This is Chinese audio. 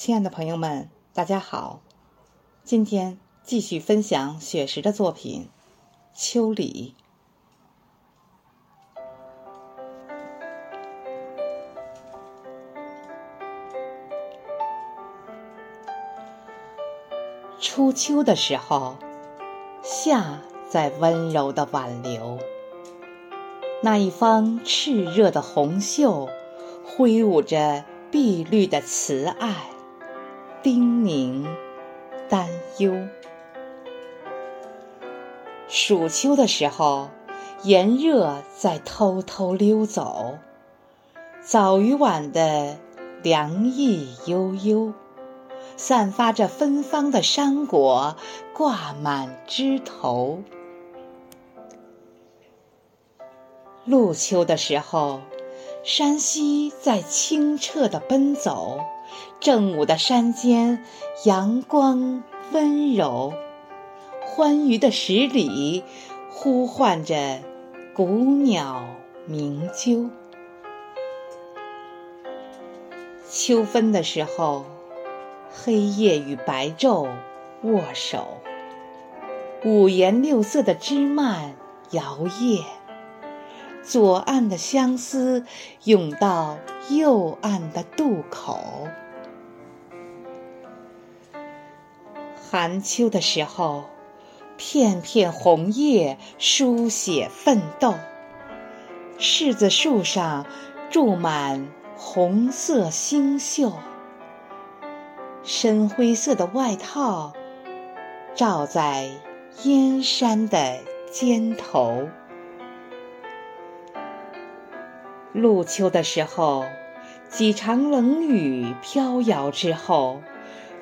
亲爱的朋友们，大家好！今天继续分享雪石的作品《秋里》。初秋的时候，夏在温柔的挽留，那一方炽热的红袖，挥舞着碧绿的慈爱。叮咛，担忧。暑秋的时候，炎热在偷偷溜走，早与晚的凉意悠悠，散发着芬芳的山果挂满枝头。入秋的时候，山溪在清澈的奔走。正午的山间，阳光温柔，欢愉的十里呼唤着古鸟鸣啾。秋分的时候，黑夜与白昼握手，五颜六色的枝蔓摇曳，左岸的相思涌到右岸的渡口。寒秋的时候，片片红叶书写奋斗。柿子树上住满红色星宿，深灰色的外套罩在燕山的肩头。入秋的时候，几场冷雨飘摇之后。